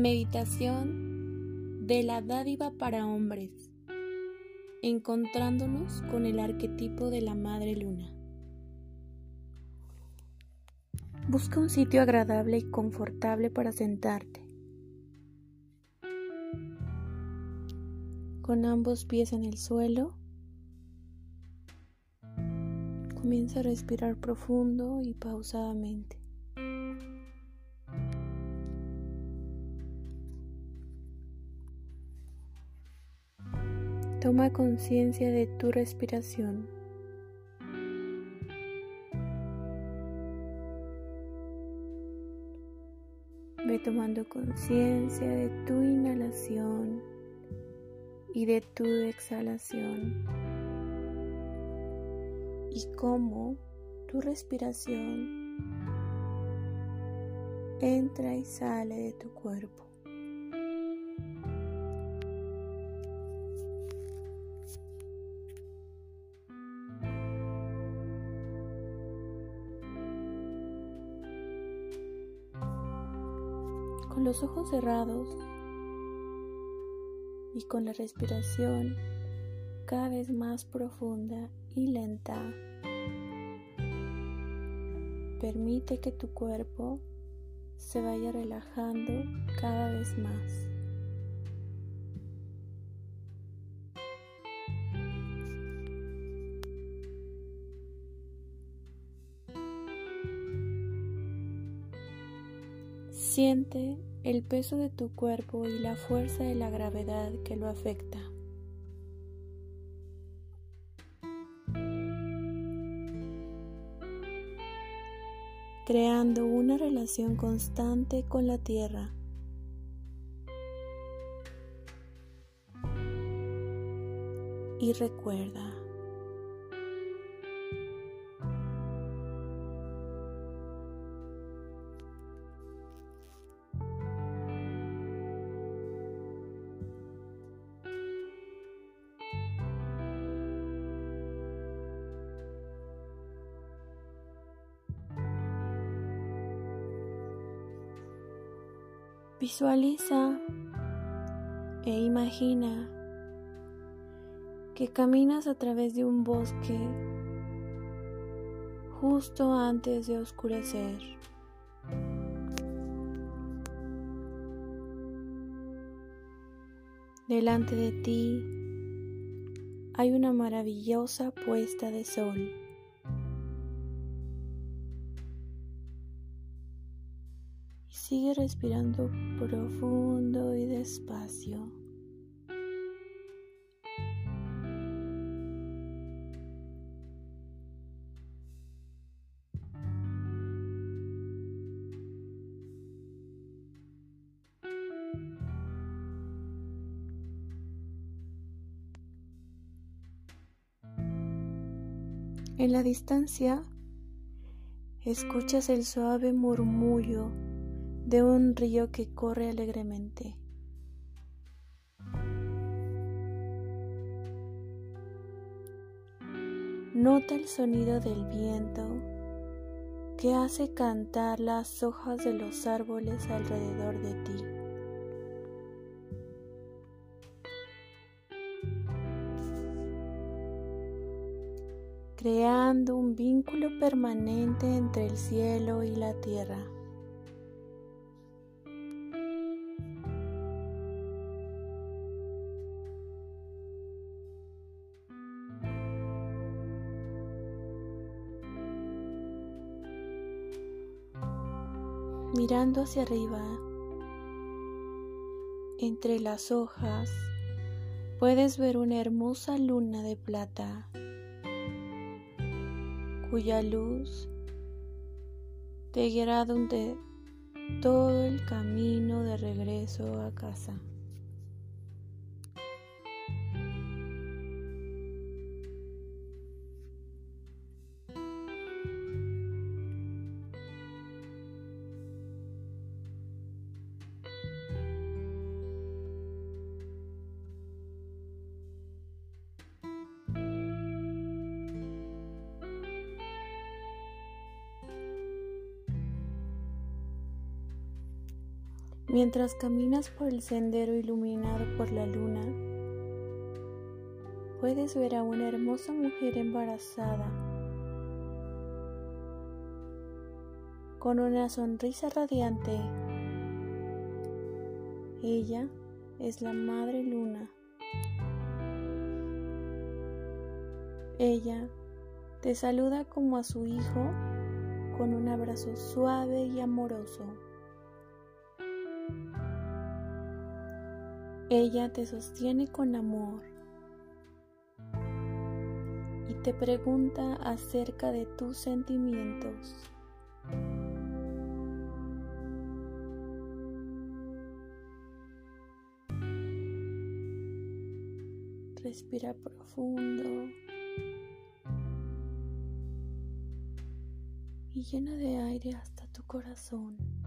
Meditación de la dádiva para hombres, encontrándonos con el arquetipo de la Madre Luna. Busca un sitio agradable y confortable para sentarte, con ambos pies en el suelo. Comienza a respirar profundo y pausadamente. Toma conciencia de tu respiración. Ve tomando conciencia de tu inhalación y de tu exhalación y cómo tu respiración entra y sale de tu cuerpo. Con los ojos cerrados y con la respiración cada vez más profunda y lenta, permite que tu cuerpo se vaya relajando cada vez más. Siente el peso de tu cuerpo y la fuerza de la gravedad que lo afecta. creando una relación constante con la tierra. Y recuerda, Visualiza e imagina que caminas a través de un bosque justo antes de oscurecer. Delante de ti hay una maravillosa puesta de sol. Sigue respirando profundo y despacio. En la distancia, escuchas el suave murmullo de un río que corre alegremente. Nota el sonido del viento que hace cantar las hojas de los árboles alrededor de ti. creando un vínculo permanente entre el cielo y la tierra. Mirando hacia arriba, entre las hojas, puedes ver una hermosa luna de plata, cuya luz te guiará donde todo el camino de regreso a casa. Mientras caminas por el sendero iluminado por la luna, puedes ver a una hermosa mujer embarazada con una sonrisa radiante. Ella es la Madre Luna. Ella te saluda como a su hijo con un abrazo suave y amoroso. Ella te sostiene con amor y te pregunta acerca de tus sentimientos. Respira profundo y llena de aire hasta tu corazón.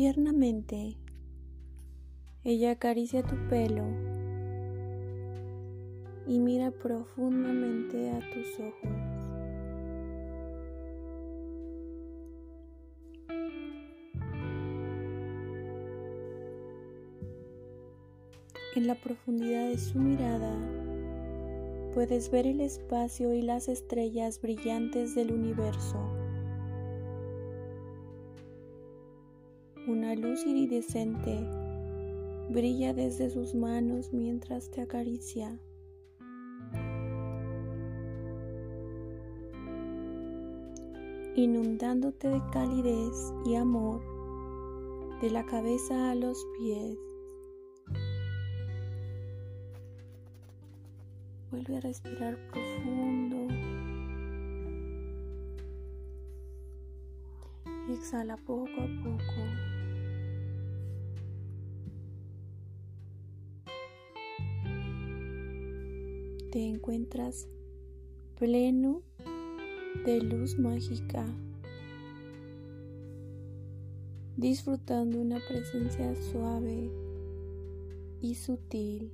Tiernamente, ella acaricia tu pelo y mira profundamente a tus ojos. En la profundidad de su mirada puedes ver el espacio y las estrellas brillantes del universo. Una luz iridescente brilla desde sus manos mientras te acaricia. inundándote de calidez y amor de la cabeza a los pies. Vuelve a respirar profundo. Exhala poco a poco. Te encuentras pleno de luz mágica, disfrutando una presencia suave y sutil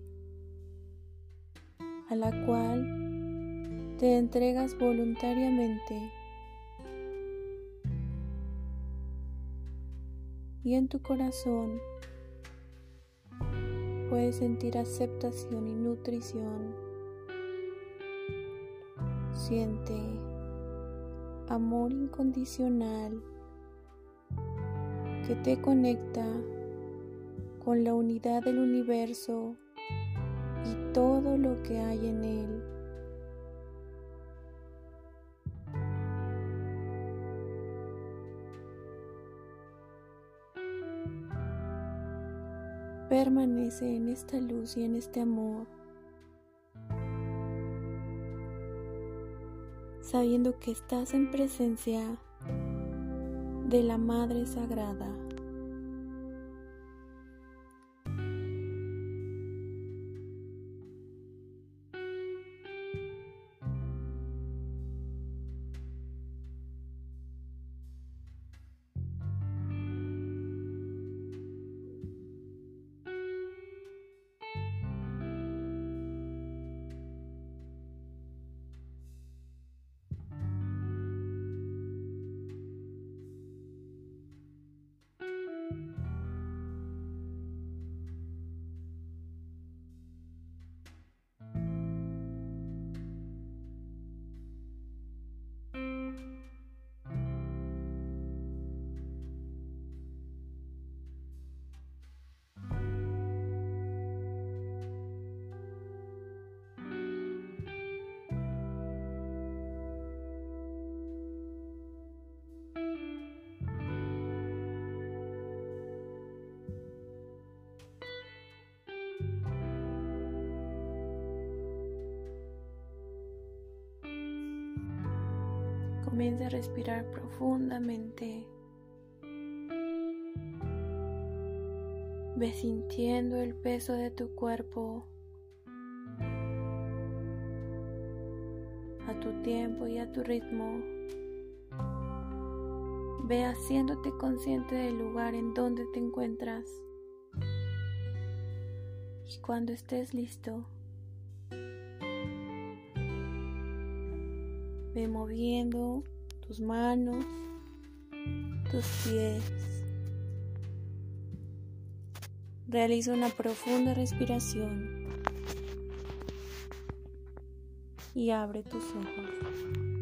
a la cual te entregas voluntariamente y en tu corazón puedes sentir aceptación y nutrición. Siente amor incondicional que te conecta con la unidad del universo y todo lo que hay en él. Permanece en esta luz y en este amor, sabiendo que estás en presencia de la Madre Sagrada. Comienza a respirar profundamente. Ve sintiendo el peso de tu cuerpo a tu tiempo y a tu ritmo. Ve haciéndote consciente del lugar en donde te encuentras. Y cuando estés listo, ve moviendo tus manos, tus pies Realiza una profunda respiración y abre tus ojos.